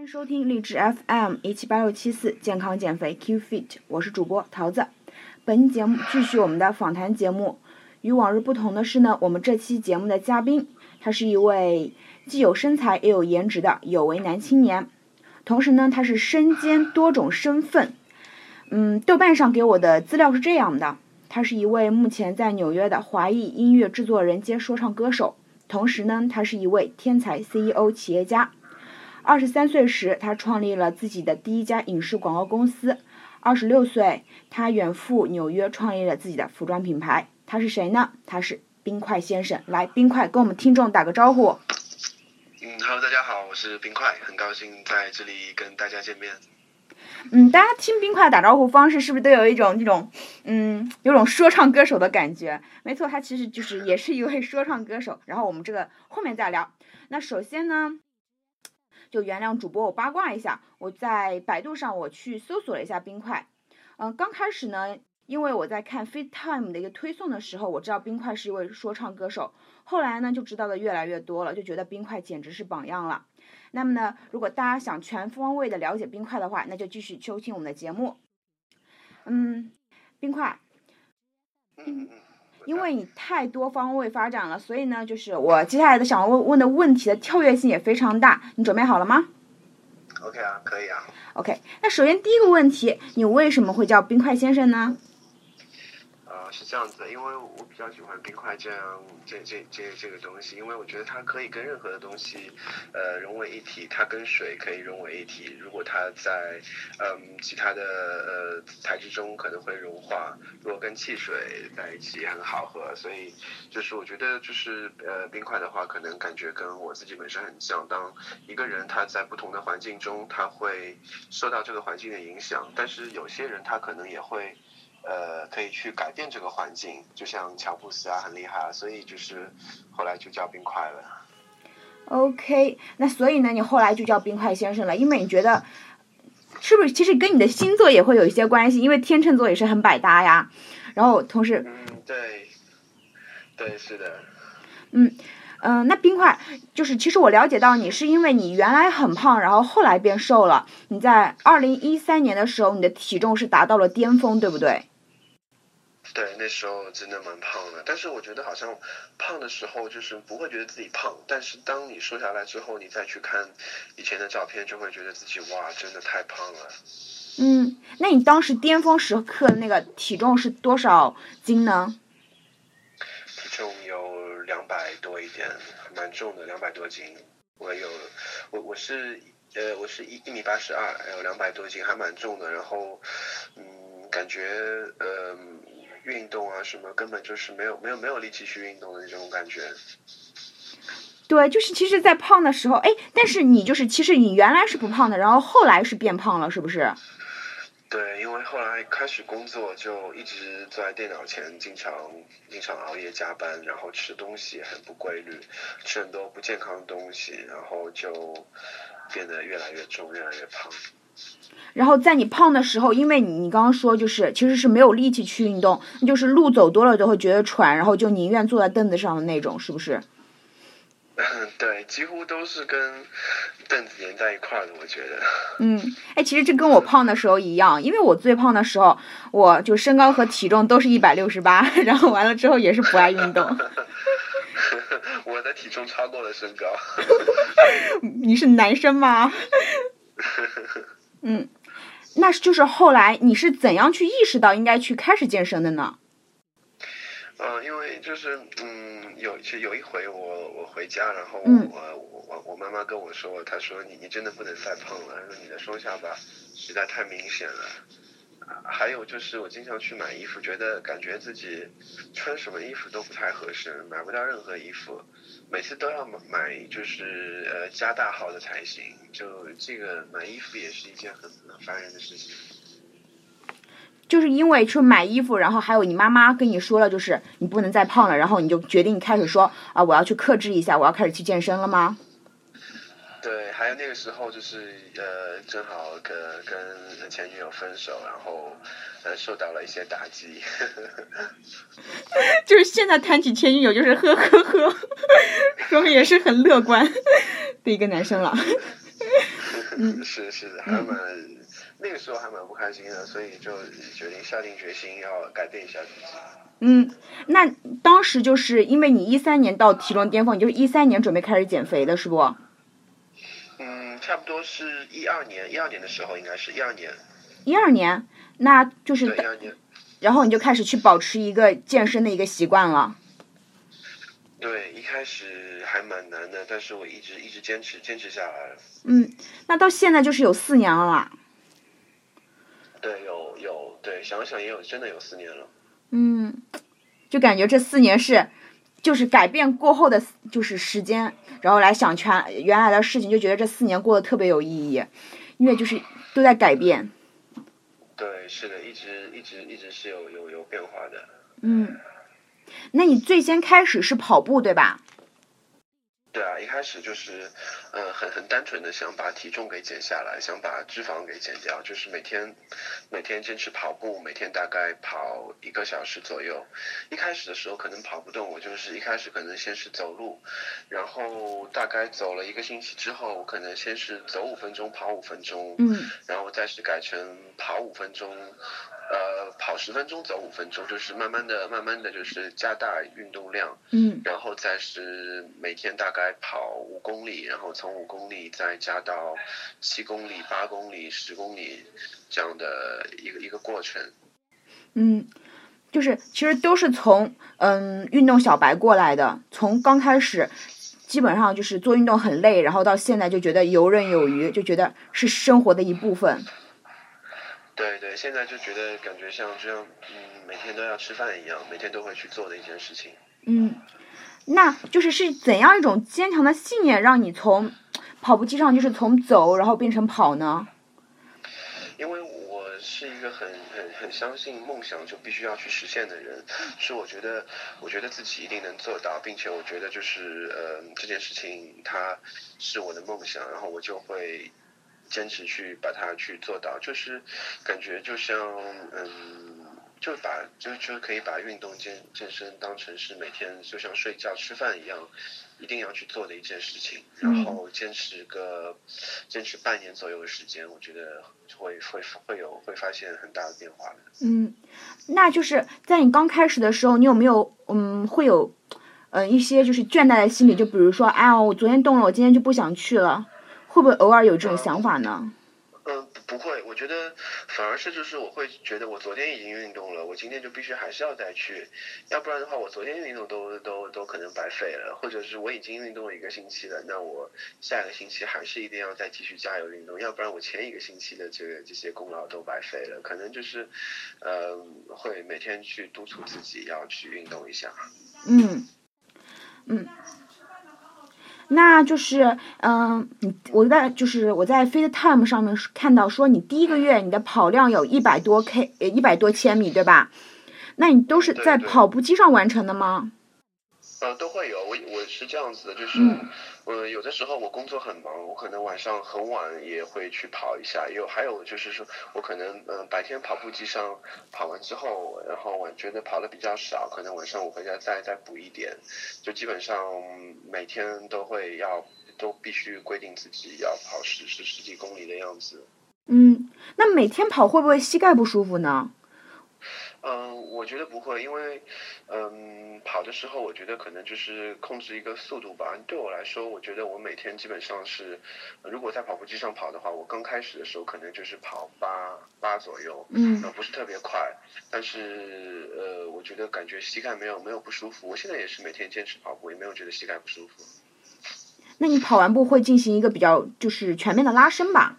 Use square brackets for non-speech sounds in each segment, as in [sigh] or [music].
欢迎收听励志 FM 一七八六七四健康减肥 Q Fit，我是主播桃子。本节目继续我们的访谈节目。与往日不同的是呢，我们这期节目的嘉宾，他是一位既有身材也有颜值的有为男青年，同时呢，他是身兼多种身份。嗯，豆瓣上给我的资料是这样的：他是一位目前在纽约的华裔音乐制作人兼说唱歌手，同时呢，他是一位天才 CEO 企业家。二十三岁时，他创立了自己的第一家影视广告公司。二十六岁，他远赴纽约创立了自己的服装品牌。他是谁呢？他是冰块先生。来，冰块跟我们听众打个招呼。嗯，Hello，大家好，我是冰块，很高兴在这里跟大家见面。嗯，大家听冰块打招呼方式是不是都有一种这种嗯，有种说唱歌手的感觉？没错，他其实就是也是一位说唱歌手。然后我们这个后面再聊。那首先呢？就原谅主播我八卦一下，我在百度上我去搜索了一下冰块，嗯，刚开始呢，因为我在看 FaceTime 的一个推送的时候，我知道冰块是一位说唱歌手，后来呢就知道的越来越多了，就觉得冰块简直是榜样了。那么呢，如果大家想全方位的了解冰块的话，那就继续收听我们的节目。嗯，冰块。嗯。因为你太多方位发展了，所以呢，就是我接下来的想问问的问题的跳跃性也非常大。你准备好了吗？OK 啊，可以啊。OK，那首先第一个问题，你为什么会叫冰块先生呢？是这样子，因为我比较喜欢冰块这样这这这这个东西，因为我觉得它可以跟任何的东西，呃，融为一体。它跟水可以融为一体，如果它在嗯其他的呃材质中可能会融化。如果跟汽水在一起很好喝，所以就是我觉得就是呃冰块的话，可能感觉跟我自己本身很像。当一个人他在不同的环境中，他会受到这个环境的影响，但是有些人他可能也会。呃，可以去改变这个环境，就像乔布斯啊，很厉害啊，所以就是后来就叫冰块了。OK，那所以呢，你后来就叫冰块先生了，因为你觉得是不是？其实跟你的星座也会有一些关系，因为天秤座也是很百搭呀。然后同时，嗯，对，对，是的。嗯嗯，那冰块就是，其实我了解到你是因为你原来很胖，然后后来变瘦了。你在二零一三年的时候，你的体重是达到了巅峰，对不对？对，那时候真的蛮胖的，但是我觉得好像胖的时候就是不会觉得自己胖，但是当你瘦下来之后，你再去看以前的照片，就会觉得自己哇，真的太胖了。嗯，那你当时巅峰时刻的那个体重是多少斤呢？体重有两百多一点，蛮重的，两百多斤。我有，我我是呃，我是一一米八十二，有两百多斤，还蛮重的。然后，嗯，感觉呃。运动啊，什么根本就是没有没有没有力气去运动的那种感觉。对，就是其实，在胖的时候，哎，但是你就是其实你原来是不胖的，然后后来是变胖了，是不是？对，因为后来开始工作，就一直坐在电脑前，经常经常熬夜加班，然后吃东西很不规律，吃很多不健康的东西，然后就变得越来越重，越来越胖。然后在你胖的时候，因为你你刚刚说就是其实是没有力气去运动，就是路走多了都会觉得喘，然后就宁愿坐在凳子上的那种，是不是？嗯，[coughs] 对，几乎都是跟凳子连在一块儿的，我觉得。嗯，哎，其实这跟我胖的时候一样，因为我最胖的时候，我就身高和体重都是一百六十八，[laughs] 然后完了之后也是不爱运动。[laughs] 我的体重超过了身高。[laughs] 你是男生吗？嗯。那就是后来你是怎样去意识到应该去开始健身的呢？嗯，因为就是嗯，有其实有一回我我回家，然后我我我我妈妈跟我说，她说你你真的不能再胖了，说你的双下巴实在太明显了。还有就是我经常去买衣服，觉得感觉自己穿什么衣服都不太合适，买不到任何衣服，每次都要买就是呃加大号的才行，就这个买衣服也是一件很很烦人的事情。就是因为去买衣服，然后还有你妈妈跟你说了，就是你不能再胖了，然后你就决定开始说啊我要去克制一下，我要开始去健身了吗？对，还有那个时候就是呃，正好跟跟前女友分手，然后呃受到了一些打击。[laughs] 就是现在谈起前女友，就是呵呵呵，说明也是很乐观的一个男生了。[laughs] 嗯是是，还蛮、那个时候还蛮不开心的，所以就决定下定决心要改变一下自己。嗯，那当时就是因为你一三年到体重巅峰，你就是一三年准备开始减肥的，是不？嗯，差不多是一二年，一二年的时候应该是一二年，一二年，那就对，一是，二年，然后你就开始去保持一个健身的一个习惯了。对，一开始还蛮难的，但是我一直一直坚持坚持下来了。嗯，那到现在就是有四年了啦。对，有有，对，想想也有，真的有四年了。嗯，就感觉这四年是，就是改变过后的，就是时间，然后来想全原来的事情，就觉得这四年过得特别有意义，因为就是都在改变。对，是的，一直一直一直是有有有变化的。嗯，那你最先开始是跑步对吧？对啊，一开始就是，呃，很很单纯的想把体重给减下来，想把脂肪给减掉，就是每天每天坚持跑步，每天大概跑一个小时左右。一开始的时候可能跑不动，我就是一开始可能先是走路，然后大概走了一个星期之后，我可能先是走五分钟，跑五分钟，嗯然后再是改成跑五分钟，呃，跑十分钟，走五分钟，就是慢慢的、慢慢的就是加大运动量，嗯然后再是每天大概跑五公里，然后从五公里再加到七公里、八公里、十公里这样的一个一个过程。嗯，就是其实都是从嗯运动小白过来的，从刚开始。基本上就是做运动很累，然后到现在就觉得游刃有余，就觉得是生活的一部分。对对，现在就觉得感觉像这样，嗯，每天都要吃饭一样，每天都会去做的一件事情。嗯，那就是是怎样一种坚强的信念，让你从跑步机上就是从走然后变成跑呢？因为我是一个很很很相信梦想就必须要去实现的人，是我觉得我觉得自己一定能做到，并且我觉得就是呃这件事情它是我的梦想，然后我就会坚持去把它去做到，就是感觉就像嗯。就把就就可以把运动健健身当成是每天就像睡觉吃饭一样，一定要去做的一件事情，然后坚持个坚持半年左右的时间，我觉得会会会有会发现很大的变化的。嗯，那就是在你刚开始的时候，你有没有嗯会有嗯、呃、一些就是倦怠的心理？就比如说，哎呀，我昨天动了，我今天就不想去了，会不会偶尔有这种想法呢？嗯，不会，我觉得反而是就是我会觉得我昨天已经运动了，我今天就必须还是要再去，要不然的话我昨天运动都都都可能白费了，或者是我已经运动了一个星期了，那我下个星期还是一定要再继续加油运动，要不然我前一个星期的这个这些功劳都白费了，可能就是，呃，会每天去督促自己要去运动一下。嗯嗯。那就是，嗯，你我在就是我在 FaceTime 上面看到说你第一个月你的跑量有一百多 K，呃一百多千米，对吧？那你都是在跑步机上完成的吗？呃，都会有，我我是这样子的，就是，嗯呃，有的时候我工作很忙，我可能晚上很晚也会去跑一下，有还有就是说我可能呃白天跑步机上跑完之后，然后我觉得跑的比较少，可能晚上我回家再再补一点，就基本上每天都会要都必须规定自己要跑十十十几公里的样子。嗯，那每天跑会不会膝盖不舒服呢？嗯，我觉得不会，因为，嗯，跑的时候我觉得可能就是控制一个速度吧。对我来说，我觉得我每天基本上是，如果在跑步机上跑的话，我刚开始的时候可能就是跑八八左右，嗯呃，不是特别快，但是呃，我觉得感觉膝盖没有没有不舒服。我现在也是每天坚持跑步，也没有觉得膝盖不舒服。那你跑完步会进行一个比较就是全面的拉伸吧？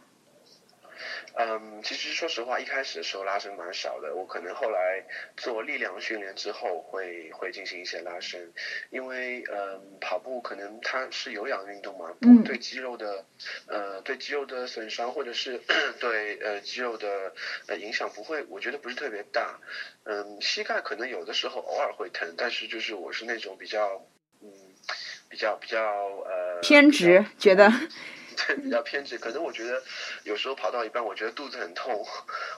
嗯，其实说实话，一开始的时候拉伸蛮少的，我可能后来做力量训练之后会会进行一些拉伸，因为嗯跑步可能它是有氧运动嘛，对肌肉的呃对肌肉的损伤或者是 [clears throat] 对呃肌肉的呃影响不会，我觉得不是特别大，嗯膝盖可能有的时候偶尔会疼，但是就是我是那种比较嗯比较比较呃偏执，觉得对，比较偏执。可能我觉得有时候跑到一半，我觉得肚子很痛，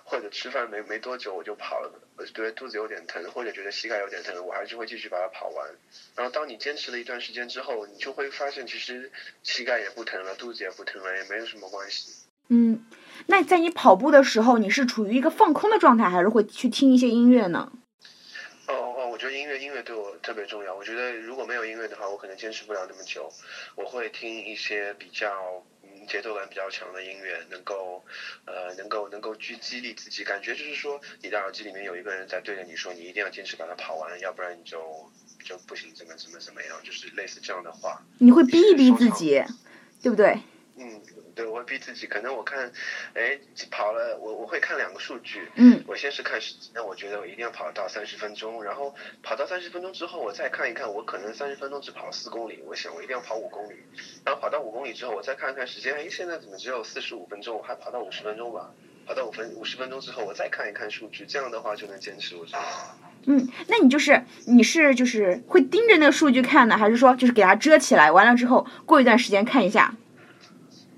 或者吃饭没没多久我就跑了，我觉得肚子有点疼，或者觉得膝盖有点疼，我还是会继续把它跑完。然后当你坚持了一段时间之后，你就会发现其实膝盖也不疼了，肚子也不疼了，也没有什么关系。嗯，那在你跑步的时候，你是处于一个放空的状态，还是会去听一些音乐呢？哦哦，我觉得音乐音乐对我特别重要。我觉得如果没有音乐的话，我可能坚持不了那么久。我会听一些比较嗯节奏感比较强的音乐，能够呃能够能够去激励自己。感觉就是说，你的耳机里面有一个人在对着你说，你一定要坚持把它跑完，要不然你就就不行，怎么怎么怎么样，就是类似这样的话。你会逼一逼自己，对不对？嗯，对，我会逼自己。可能我看，哎，跑了，我我会看两个数据。嗯。我先是看时，那我觉得我一定要跑到三十分钟，然后跑到三十分钟之后，我再看一看，我可能三十分钟只跑四公里，我想我一定要跑五公里。然后跑到五公里之后，我再看看时间，哎，现在怎么只有四十五分钟？我还跑到五十分钟吧。跑到五分五十分钟之后，我再看一看数据，这样的话就能坚持。我觉得。嗯，那你就是你是就是会盯着那个数据看呢，还是说就是给它遮起来，完了之后过一段时间看一下？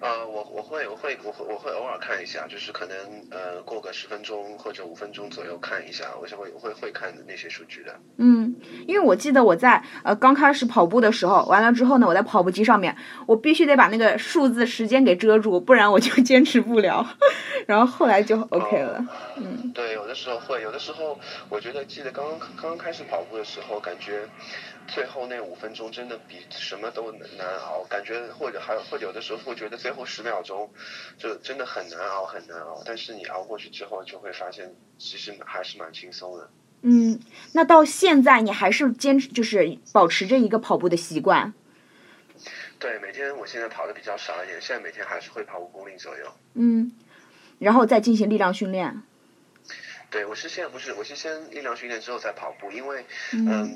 呃，我我会我会我会我会偶尔看一下，就是可能呃过个十分钟或者五分钟左右看一下，我是会会会看那些数据的。嗯，因为我记得我在呃刚开始跑步的时候，完了之后呢，我在跑步机上面，我必须得把那个数字时间给遮住，不然我就 [laughs] 坚持不了。然后后来就 OK 了。嗯，对，有的时候会，有的时候我觉得记得刚刚刚刚开始跑步的时候，感觉最后那五分钟真的比什么都难熬，感觉或者还或者有的时候会觉得最后十秒钟就真的很难熬很难熬，但是你熬过去之后就会发现其实还是蛮轻松的。嗯，那到现在你还是坚持就是保持着一个跑步的习惯？对，每天我现在跑的比较少一点，现在每天还是会跑五公里左右。嗯，然后再进行力量训练。对，我是现在不是，我是先力量训练之后再跑步，因为嗯。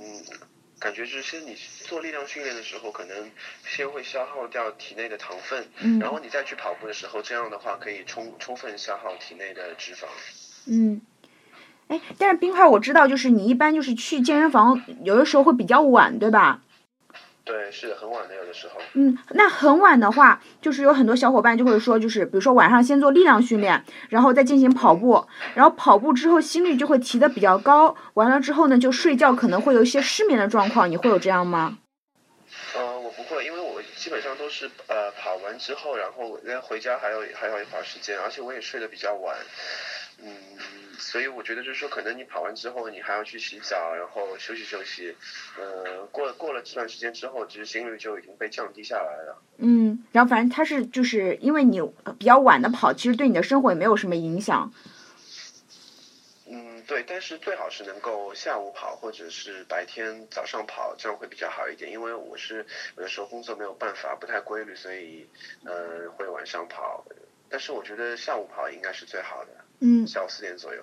感觉就是先你做力量训练的时候，可能先会消耗掉体内的糖分，嗯，然后你再去跑步的时候，这样的话可以充充分消耗体内的脂肪。嗯，哎，但是冰块我知道，就是你一般就是去健身房，有的时候会比较晚，对吧？对，是很晚的，有的时候。嗯，那很晚的话，就是有很多小伙伴就会说，就是比如说晚上先做力量训练，然后再进行跑步，然后跑步之后心率就会提的比较高，完了之后呢，就睡觉可能会有一些失眠的状况，你会有这样吗？呃，我不会，因为我基本上都是呃跑完之后，然后回家还有还有一会儿时间，而且我也睡得比较晚。嗯，所以我觉得就是说，可能你跑完之后，你还要去洗澡，然后休息休息。呃，过过了这段时间之后，其实心率就已经被降低下来了。嗯，然后反正它是就是因为你比较晚的跑，其实对你的生活也没有什么影响。嗯，对，但是最好是能够下午跑，或者是白天早上跑，这样会比较好一点。因为我是有的时候工作没有办法，不太规律，所以呃会晚上跑。但是我觉得下午跑应该是最好的。嗯，下午四点左右。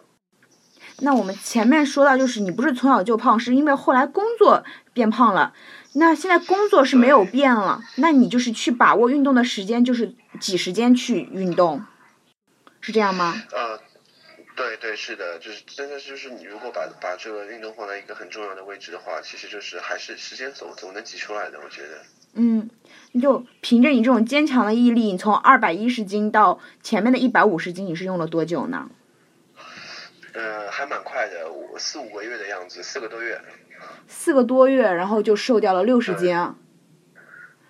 那我们前面说到，就是你不是从小就胖，是因为后来工作变胖了。那现在工作是没有变了，那你就是去把握运动的时间，就是挤时间去运动，是这样吗？呃，对对是的，就是真的就是你如果把把这个运动放在一个很重要的位置的话，其实就是还是时间总总能挤出来的，我觉得。嗯，你就凭着你这种坚强的毅力，你从二百一十斤到前面的一百五十斤，你是用了多久呢？呃，还蛮快的，五四五个月的样子，四个多月。四个多月，然后就瘦掉了六十斤。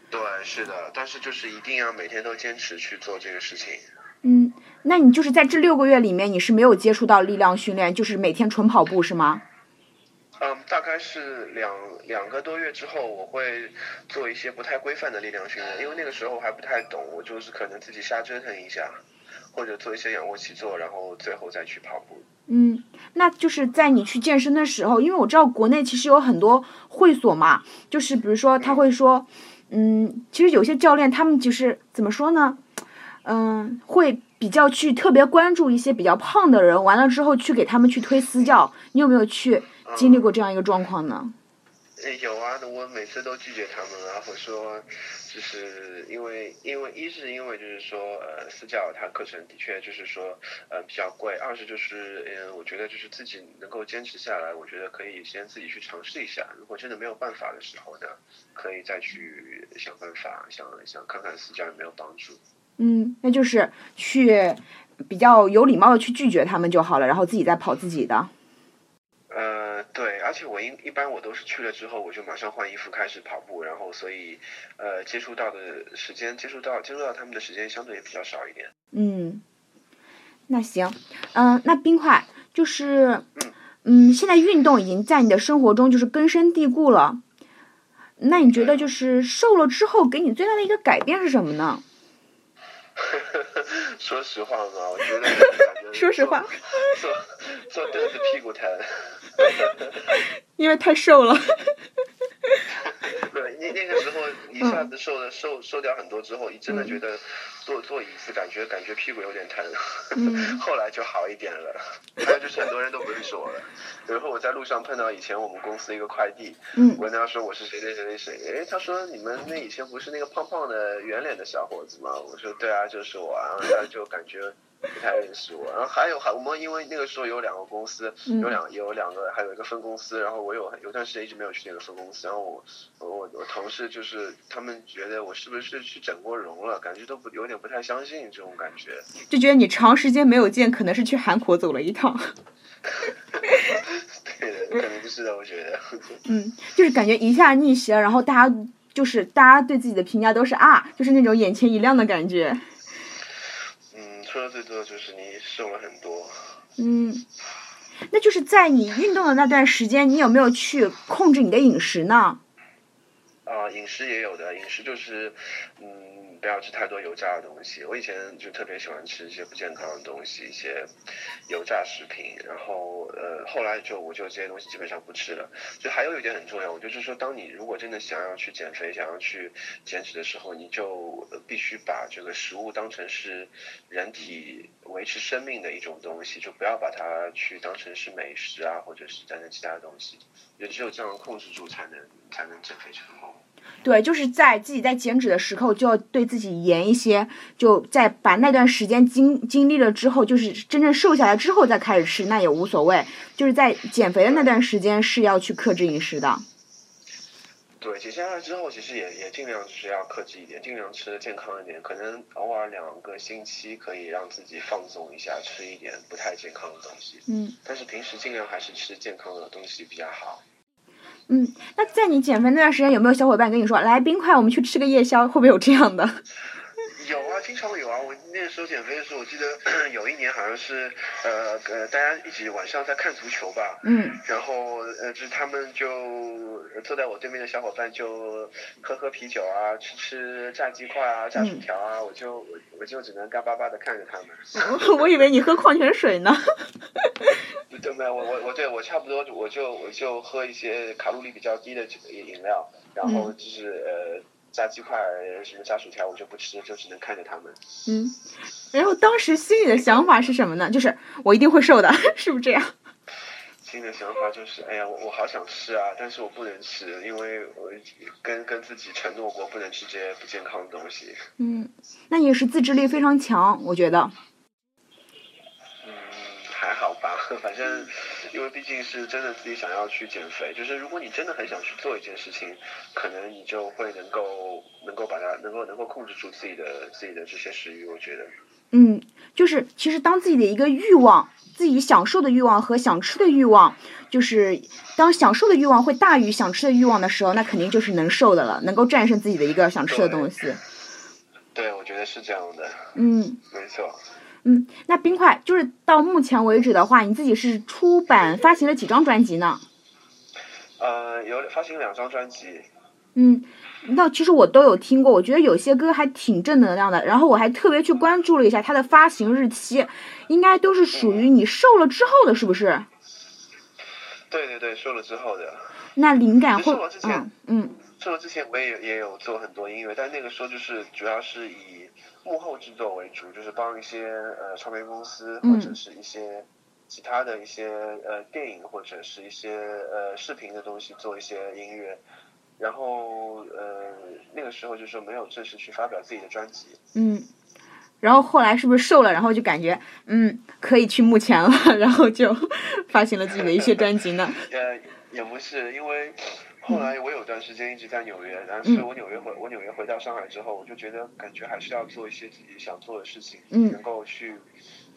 对，是的，但是就是一定要每天都坚持去做这个事情。嗯，那你就是在这六个月里面，你是没有接触到力量训练，就是每天纯跑步是吗？嗯，大概是两两个多月之后，我会做一些不太规范的力量训练，因为那个时候还不太懂，我就是可能自己瞎折腾一下，或者做一些仰卧起坐，然后最后再去跑步。嗯，那就是在你去健身的时候，因为我知道国内其实有很多会所嘛，就是比如说他会说，嗯，其实有些教练他们就是怎么说呢，嗯，会比较去特别关注一些比较胖的人，完了之后去给他们去推私教，你有没有去？经历过这样一个状况呢？有啊，我每次都拒绝他们啊，或说，就是因为因为一是因为就是说呃私教他课程的确就是说呃比较贵，二是就是嗯我觉得就是自己能够坚持下来，我觉得可以先自己去尝试一下，如果真的没有办法的时候呢，可以再去想办法，想想看看私教有没有帮助。嗯，那就是去比较有礼貌的去拒绝他们就好了，然后自己再跑自己的。呃对，而且我一一般我都是去了之后，我就马上换衣服开始跑步，然后所以呃接触到的时间，接触到接触到他们的时间相对也比较少一点。嗯，那行，嗯、那冰块就是，嗯，现在运动已经在你的生活中就是根深蒂固了。那你觉得就是瘦了之后给你最大的一个改变是什么呢？[laughs] 说实话嘛，我觉得感觉说实话坐坐坐凳子屁股疼。[laughs] 因为太瘦了。[laughs] 对，那那个时候一下子瘦了、瘦瘦掉很多之后，你真的觉得坐坐椅子感觉感觉屁股有点疼，嗯 [laughs] 后来就好一点了。还有就是很多人都不认识我了，有时候我在路上碰到以前我们公司一个快递，嗯我跟他说我是谁谁谁谁谁，哎，他说你们那以前不是那个胖胖的圆脸的小伙子吗？我说对啊，就是我啊，然后他就感觉。不太认识我，然后还有还我们因为那个时候有两个公司，嗯有两有两个还有一个分公司，然后我有有段时间一直没有去那个分公司，然后我我我同事就是他们觉得我是不是去整过容了，感觉都不有点不太相信这种感觉。就觉得你长时间没有见，可能是去韩国走了一趟。[laughs] [laughs] 对的，可能就是的，我觉得。嗯，就是感觉一下逆袭了，然后大家就是大家对自己的评价都是啊，就是那种眼前一亮的感觉。嗯，说的最多的就是你瘦了很多。嗯，那就是在你运动的那段时间，你有没有去控制你的饮食呢？啊、饮食也有的，饮食就是，嗯，不要吃太多油炸的东西。我以前就特别喜欢吃一些不健康的东西，一些油炸食品。然后呃，后来就我就这些东西基本上不吃了。就还有一点很重要，我就是说，当你如果真的想要去减肥、想要去减脂的时候，你就必须把这个食物当成是人体维持生命的一种东西，就不要把它去当成是美食啊，或者是等等其他的东西。也只有这样控制住，才能才能减肥成功。对，就是在自己在减脂的时候，就要对自己严一些，就在把那段时间经经历了之后，就是真正瘦下来之后再开始吃，那也无所谓。就是在减肥的那段时间是要去克制饮食的。对，减下来之后，其实也也尽量就是要克制一点，尽量吃的健康一点。可能偶尔两个星期可以让自己放纵一下，吃一点不太健康的东西。嗯但是平时尽量还是吃健康的东西比较好。嗯，那在你减肥那段时间，有没有小伙伴跟你说，来冰块，我们去吃个夜宵，会不会有这样的？有啊，经常有啊。我那个时候减肥的时候，我记得 [clears throat] 有一年好像是呃呃大家一起晚上在看足球吧。嗯然后呃，就是他们就坐在我对面的小伙伴就喝喝啤酒啊，吃吃炸鸡块啊，炸薯条啊，我就我我就只能干巴巴的看着他们。我 [laughs] 我以为你喝矿泉水呢。[laughs] 对没有，我我我对我差不多，我就我就喝一些卡路里比较低的饮饮料，然后就是呃炸鸡块什么炸薯条我就不吃，就只能看着他们。嗯，然后当时心里的想法是什么呢？就是我一定会瘦的，是不是这样？心里的想法就是，哎呀，我我好想吃啊，但是我不能吃，因为我跟跟自己承诺过不能吃这些不健康的东西。嗯，那你是自制力非常强，我觉得。嗯，还好吧，[laughs] 反正因为毕竟是真的自己想要去减肥，就是如果你真的很想去做一件事情，可能你就会能够能够把它能够能够控制住自己的自己的这些食欲，我觉得。嗯，就是其实当自己的一个欲望，自己享受的欲望和想吃的欲望，就是当享受的欲望会大于想吃的欲望的时候，那肯定就是能瘦的了，能够战胜自己的一个想吃的东西。对，我觉得是这样的，嗯没错。嗯，那冰块就是到目前为止的话，你自己是出版发行了几张专辑呢？呃，有发行两张专辑，嗯，那其实我都有听过，我觉得有些歌还挺正能量的。然后我还特别去关注了一下它的发行日期，应该都是属于你瘦了之后的，是不是？对对对，瘦了之后的。那灵感会嗯嗯瘦了之前我也有也有做很多音乐，但那个时候就是主要是以幕后制作为主，就是帮一些呃唱片公司嗯或者是一些其他的一些呃电影或者是一些呃视频的东西做一些音乐。然后呃那个时候就是没有正式去发表自己的专辑，嗯。然后后来是不是瘦了？然后就感觉嗯可以去幕前了，[laughs] 然后就发行了自己的一些专辑呢。[laughs] 呃也不是因为。后来我有段时间一直在纽约，但是我纽约回我纽约回到上海之后，我就觉得感觉还是要做一些自己想做的事情，嗯。能够去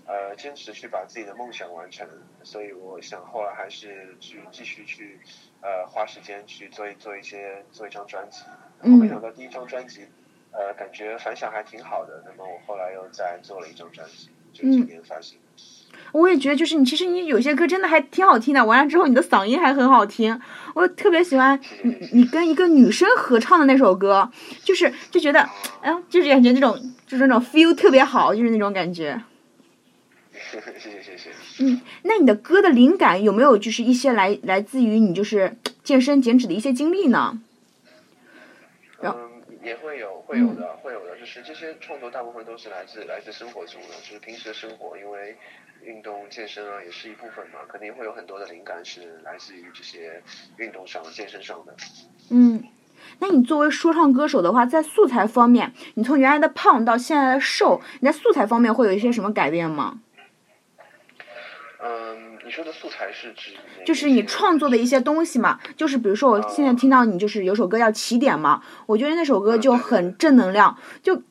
呃坚持去把自己的梦想完成，所以我想后来还是去继续去呃花时间去做一做一些做一张专辑，然后没想到第一张专辑呃感觉反响还挺好的，那么我后来又再做了一张专辑，就今年发行。我也觉得，就是你，其实你有些歌真的还挺好听的。完了之后，你的嗓音还很好听。我特别喜欢你，你跟一个女生合唱的那首歌，就是就觉得，哎，就是感觉那种，就是那种 feel 特别好，就是那种感觉。谢谢谢谢。嗯，那你的歌的灵感有没有就是一些来来自于你就是健身减脂的一些经历呢？嗯，也会有，会有的，会有的。就是这些创作大部分都是来自来自生活中的，就是平时的生活，因为。运动健身啊，也是一部分嘛，肯定会有很多的灵感是来自于这些运动上、健身上的。嗯，那你作为说唱歌手的话，在素材方面，你从原来的胖到现在的瘦，你在素材方面会有一些什么改变吗？嗯，你说的素材是指？就是你创作的一些东西嘛，就是比如说我现在听到你就是有首歌叫《起点》嘛，我觉得那首歌就很正能量，就。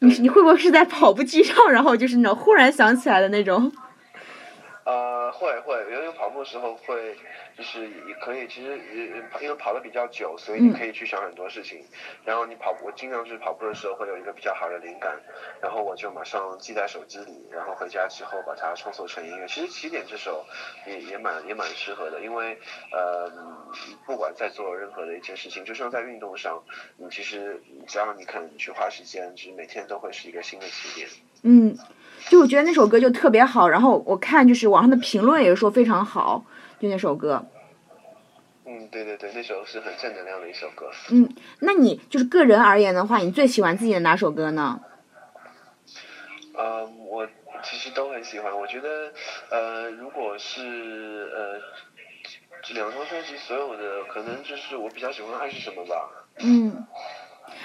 你你会不会是在跑步机上，然后就是那种忽然想起来的那种？呃，会会，因为跑步的时候会。就是也可以，其实因为跑的比较久，所以你可以去想很多事情。然后你跑步，我经常是跑步的时候会有一个比较好的灵感，然后我就马上记在手机里，然后回家之后把它创作成音乐。其实起点这首也也蛮也蛮适合的，因为呃，不管在做任何的一件事情，就像在运动上，你其实只要你肯去花时间，其实每天都会是一个新的起点。嗯，就我觉得那首歌就特别好，然后我看就是网上的评论也是说非常好。就那首歌，嗯，对对对，那首是很正能量的一首歌。嗯，那你就是个人而言的话，你最喜欢自己的哪首歌呢？呃，我其实都很喜欢。我觉得，呃，如果是呃，这两张专辑所有的，可能就是我比较喜欢《爱是什么》吧。嗯，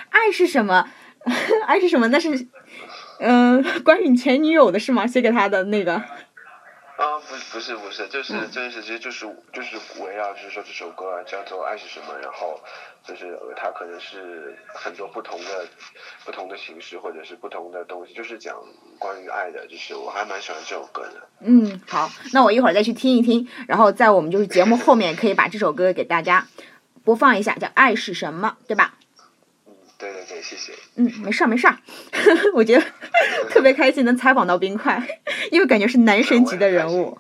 爱是什么？[laughs] 爱是什么？那是，嗯，关于你前女友的是吗？写给他的那个。啊，不不是不是，就是真实，其实就是就是围绕，就是说这首歌叫做《爱是什么》，然后就是它可能是很多不同的不同的形式，或者是不同的东西，就是讲关于爱的，就是我还蛮喜欢这首歌的。嗯，好，那我一会儿再去听一听，然后在我们就是节目后面可以把这首歌给大家播放一下，叫《爱是什么》，对吧？谢谢。嗯，没事儿没事儿，[laughs] 我觉得特别开心能采访到冰块，因为感觉是男神级的人物。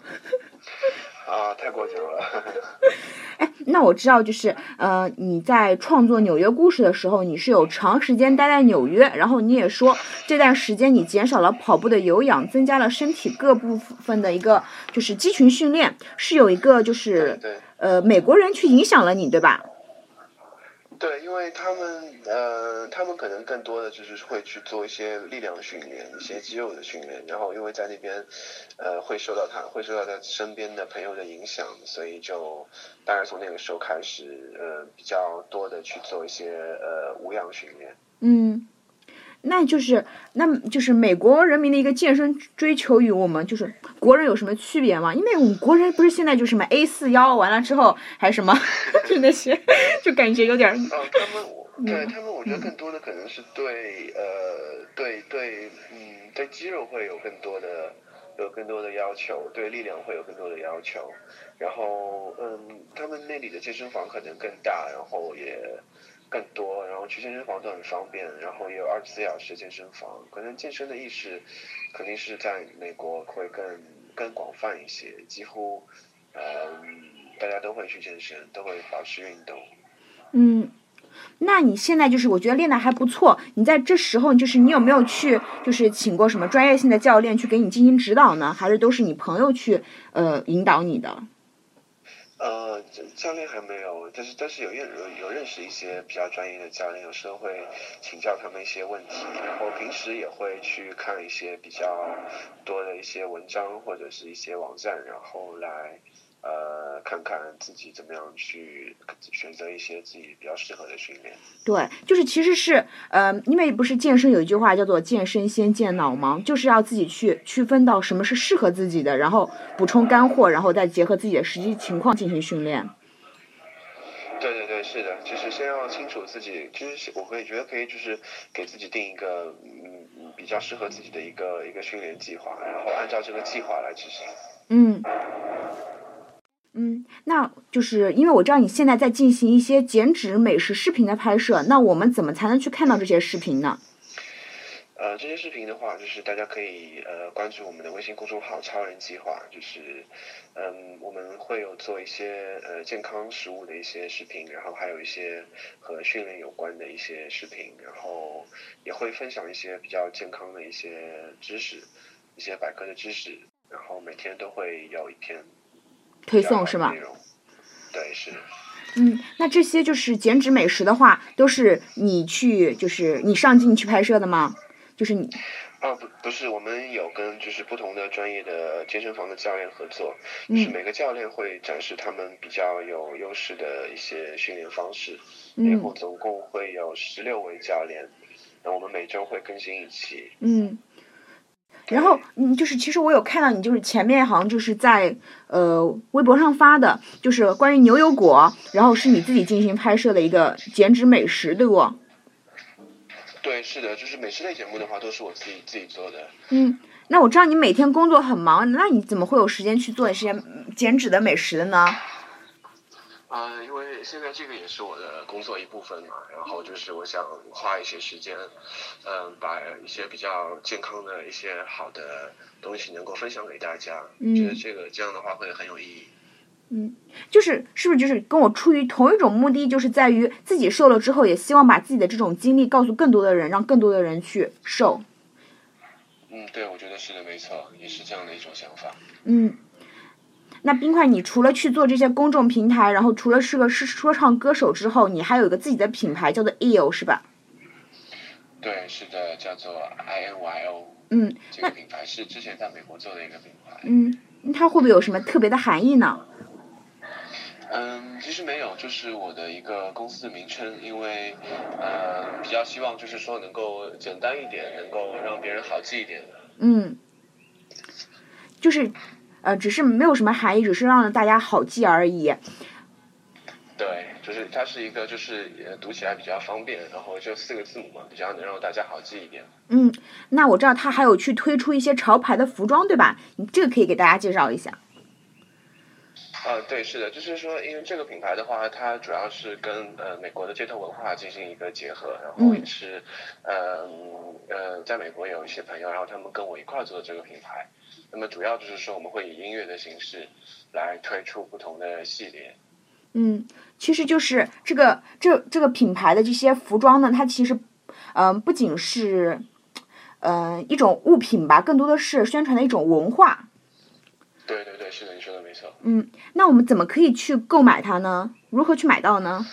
啊，太过奖了。[laughs] 哎，那我知道，就是呃，你在创作《纽约故事》的时候，你是有长时间待在纽约，然后你也说这段时间你减少了跑步的有氧，增加了身体各部分的一个就是肌群训练，是有一个就是呃美国人去影响了你，对吧？对，因为他们呃，他们可能更多的就是会去做一些力量训练，一些肌肉的训练，然后因为在那边，呃，会受到他会受到他身边的朋友的影响，所以就当然从那个时候开始，呃，比较多的去做一些呃无氧训练。嗯。那就是，那就是美国人民的一个健身追求与我们就是国人有什么区别吗？因为我们国人不是现在就什么 A 四腰完了之后还什么，[laughs] 就那些，就感觉有点。嗯，他们对他们，我觉得更多的可能是对呃对对嗯对肌肉会有更多的有更多的要求，对力量会有更多的要求，然后嗯他们那里的健身房可能更大，然后也。更多，然后去健身房都很方便，然后也有二十四小时健身房。可能健身的意识肯定是在美国会更更广泛一些，几乎呃大家都会去健身，都会保持运动。嗯，那你现在就是我觉得练的还不错。你在这时候就是你有没有去就是请过什么专业性的教练去给你进行指导呢？还是都是你朋友去呃引导你的？呃，教练还没有，但是但是有认有认识一些比较专业的教练，有时候会请教他们一些问题，然后平时也会去看一些比较多的一些文章或者是一些网站，然后来。呃，看看自己怎么样去选择一些自己比较适合的训练。对，就是其实是呃，因为不是健身有一句话叫做“健身先健脑盲”，就是要自己去区分到什么是适合自己的，然后补充干货，然后再结合自己的实际情况进行训练。对对对，是的，就是先要清楚自己，其实我可以觉得可以，就是给自己定一个嗯嗯比较适合自己的一个一个训练计划，然后按照这个计划来执行。嗯。嗯，那就是因为我知道你现在在进行一些减脂美食视频的拍摄，那我们怎么才能去看到这些视频呢？呃，这些视频的话，就是大家可以呃关注我们的微信公众号“超人计划”，就是嗯我们会有做一些呃健康食物的一些视频，然后还有一些和训练有关的一些视频，然后也会分享一些比较健康的一些知识，一些百科的知识，然后每天都会有一篇。推送是吗？对，是。嗯，那这些就是减脂美食的话，都是你去，就是你上镜去拍摄的吗？就是你。啊，不，不是，我们有跟就是不同的专业的健身房的教练合作，就是每个教练会展示他们比较有优势的一些训练方式，嗯然后总共会有十六位教练，那我们每周会更新一期。嗯。然后，嗯，就是其实我有看到你，就是前面好像就是在呃微博上发的，就是关于牛油果，然后是你自己进行拍摄的一个减脂美食，对不？对，是的，就是美食类节目的话，都是我自己自己做的。嗯，那我知道你每天工作很忙，那你怎么会有时间去做一些减脂的美食的呢？啊，因为现在这个也是我的工作一部分嘛，然后就是我想花一些时间，嗯，把一些比较健康的一些好的东西能够分享给大家，嗯觉得这个这样的话会很有意义。嗯，就是是不是就是跟我出于同一种目的，就是在于自己瘦了之后，也希望把自己的这种经历告诉更多的人，让更多的人去瘦。嗯，对，我觉得是的，没错，也是这样的一种想法。嗯。那冰块，你除了去做这些公众平台，然后除了是个是说唱歌手之后，你还有一个自己的品牌，叫做 IO 是吧？对，是的，叫做 INYO。嗯，这个品牌是之前在美国做的一个品牌。嗯，它会不会有什么特别的含义呢？嗯，其实没有，就是我的一个公司的名称，因为呃，比较希望就是说能够简单一点，能够让别人好记一点的。嗯，就是。呃，只是没有什么含义，只是让大家好记而已。对，就是它是一个，就是读起来比较方便，然后就四个字母嘛，比较能让大家好记一点。嗯，那我知道他还有去推出一些潮牌的服装，对吧？你这个可以给大家介绍一下。呃，对，是的，就是说，因为这个品牌的话，它主要是跟呃美国的街头文化进行一个结合，然后也是呃呃，在美国有一些朋友，然后他们跟我一块做的这个品牌。那么主要就是说，我们会以音乐的形式来推出不同的系列。嗯，其实就是这个这这个品牌的这些服装呢，它其实嗯不仅是嗯一种物品吧，更多的是宣传的一种文化。对对对，是的，你说的没错。嗯，那我们怎么可以去购买它呢？如何去买到呢？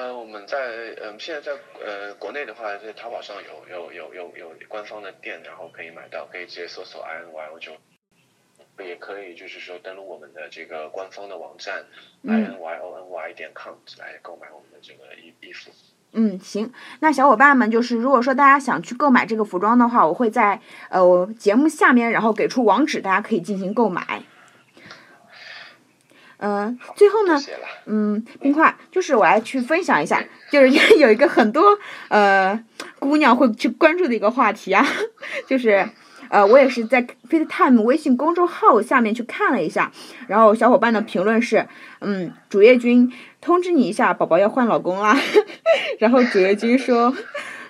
呃，我们在嗯，现在在呃国内的话，在淘宝上有有有有有官方的店，然后可以买到，可以直接搜索 I N Y O 就，也可以就是说登录我们的这个官方的网站 I N Y O N Y 点 com 来购买我们的这个衣衣服。嗯，行，那小伙伴们就是如果说大家想去购买这个服装的话，我会在呃节目下面然后给出网址，大家可以进行购买。嗯，最后呢，嗯，冰块，就是我来去分享一下，就是 [laughs] 有一个很多呃姑娘会去关注的一个话题啊，[laughs] 就是呃我也是在 FitTime 微信公众号下面去看了一下，然后小伙伴的评论是，嗯，主页君通知你一下，宝宝要换老公啦，[laughs] 然后主页君说，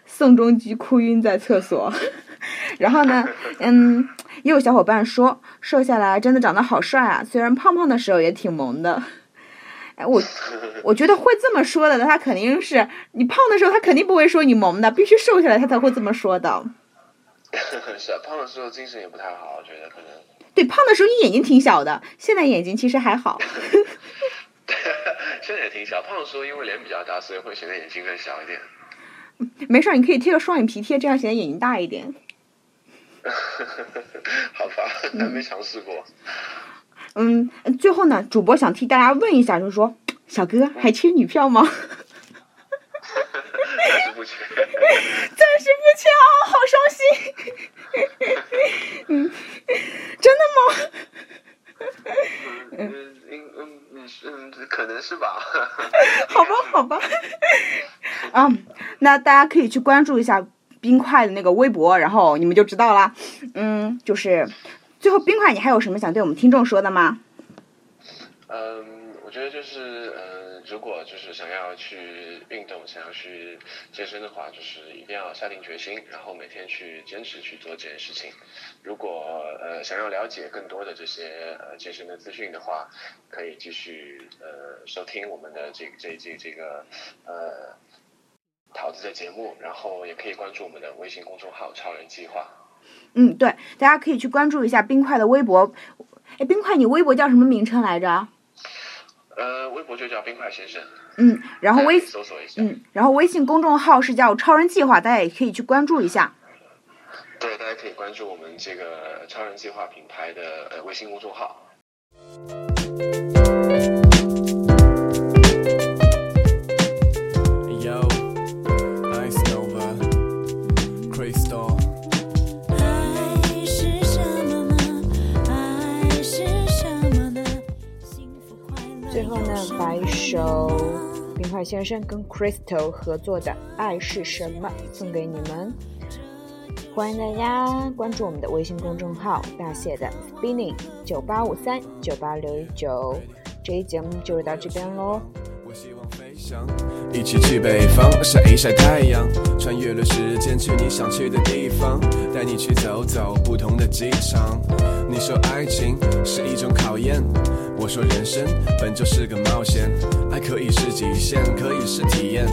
宋仲基哭晕在厕所，然后呢，[laughs] 嗯。也有小伙伴说，瘦下来真的长得好帅啊！虽然胖胖的时候也挺萌的。[laughs] 哎，我 [laughs] 我觉得会这么说的，他肯定是你胖的时候，他肯定不会说你萌的，必须瘦下来他才会这么说的。是啊，胖的时候精神也不太好，我觉得可能。对，胖的时候你眼睛挺小的，现在眼睛其实还好。现在也挺小，胖的时候因为脸比较大，所以会显得眼睛更小一点。没事，你可以贴个双眼皮贴，这样显得眼睛大一点。[laughs] 好吧，还没尝试过。嗯，最后呢，主播想替大家问一下，就是说，小哥还缺女票吗？暂时不缺。[laughs] 暂时不缺啊，好伤心。嗯，真的吗？嗯嗯嗯嗯嗯，可能是吧。[laughs] 好吧，好吧。嗯，那大家可以去关注一下。冰块的那个微博，然后你们就知道了。嗯，就是最后冰块，你还有什么想对我们听众说的吗？嗯，我觉得就是嗯，如果就是想要去运动，想要去健身的话，就是一定要下定决心，然后每天去坚持去做这件事情。如果呃想要了解更多的这些呃健身的资讯的话，可以继续呃收听我们的这这这这个呃桃子的节目，然后也可以关注我们的微信公众号“超人计划”。嗯，对，大家可以去关注一下冰块的微博。哎，冰块，你微博叫什么名称来着？呃，微博就叫冰块先生。嗯，然后微搜索一下。嗯，然后微信公众号是叫超人计划，大家也可以去关注一下。对，大家可以关注我们这个超人计划品牌的呃微信公众号。来，一首冰块先生跟 Crystal 合作的《爱是什么》送给你们。欢迎大家关注我们的微信公众号大写的 Spinning 九八五三九八六九。这一节目就到这边喽。一起去北方晒一晒太阳，穿越了时间去你想去的地方，带你去走走不同的机场。你说爱情是一种考验，说人生本就是个冒险。爱可以是极限，可以是体验，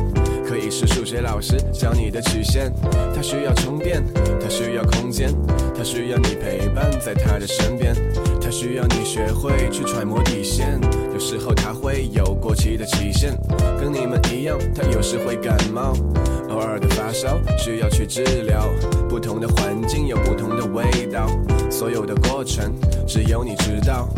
可以是数学老师教你的曲线。它需要充电，它需要空间，它需要你陪伴在他的身边。它需要你学会去揣摩底线，有时候它会有过期的期限，跟你们一样，它有时会感冒，偶尔的发烧需要去治疗。不同的环境有不同的味道，所有的过程只有你知道。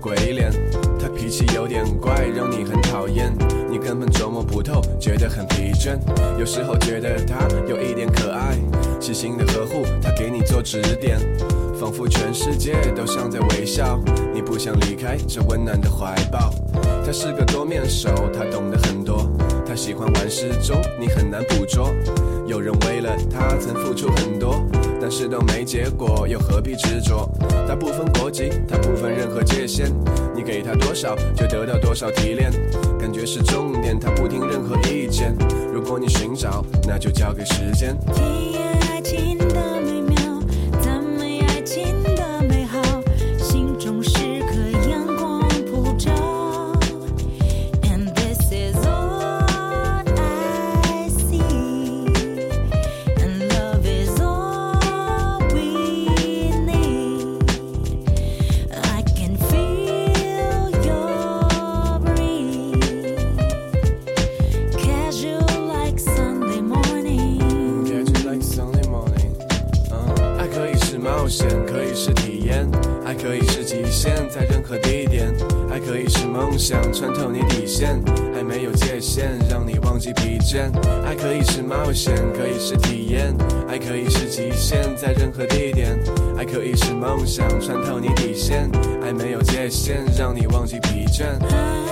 鬼脸，他脾气有点怪，让你很讨厌。你根本琢磨不透，觉得很疲倦。有时候觉得他有一点可爱，细心的呵护，他给你做指点，仿佛全世界都像在微笑。你不想离开这温暖的怀抱。他是个多面手，他懂得很多。他喜欢玩失踪，你很难捕捉。有人为了他曾付出很多。但是都没结果，又何必执着？他不分国籍，他不分任何界限。你给他多少，就得到多少提炼。感觉是重点，他不听任何意见。如果你寻找，那就交给时间。可以是体验，爱可以是极限，在任何地点。爱可以是梦想，穿透你底线，爱没有界限，让你忘记疲倦。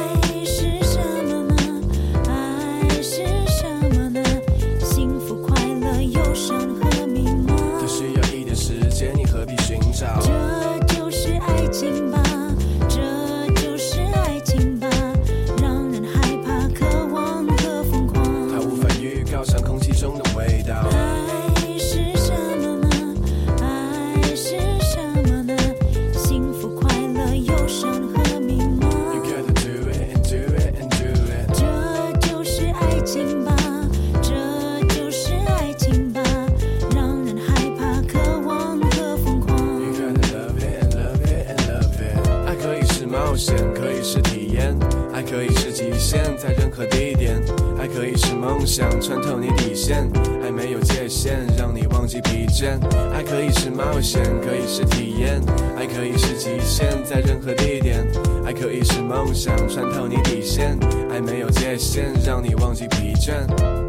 可以是体验，爱可以是极限，在任何地点。爱可以是梦想，穿透你底线，爱没有界限，让你忘记疲倦。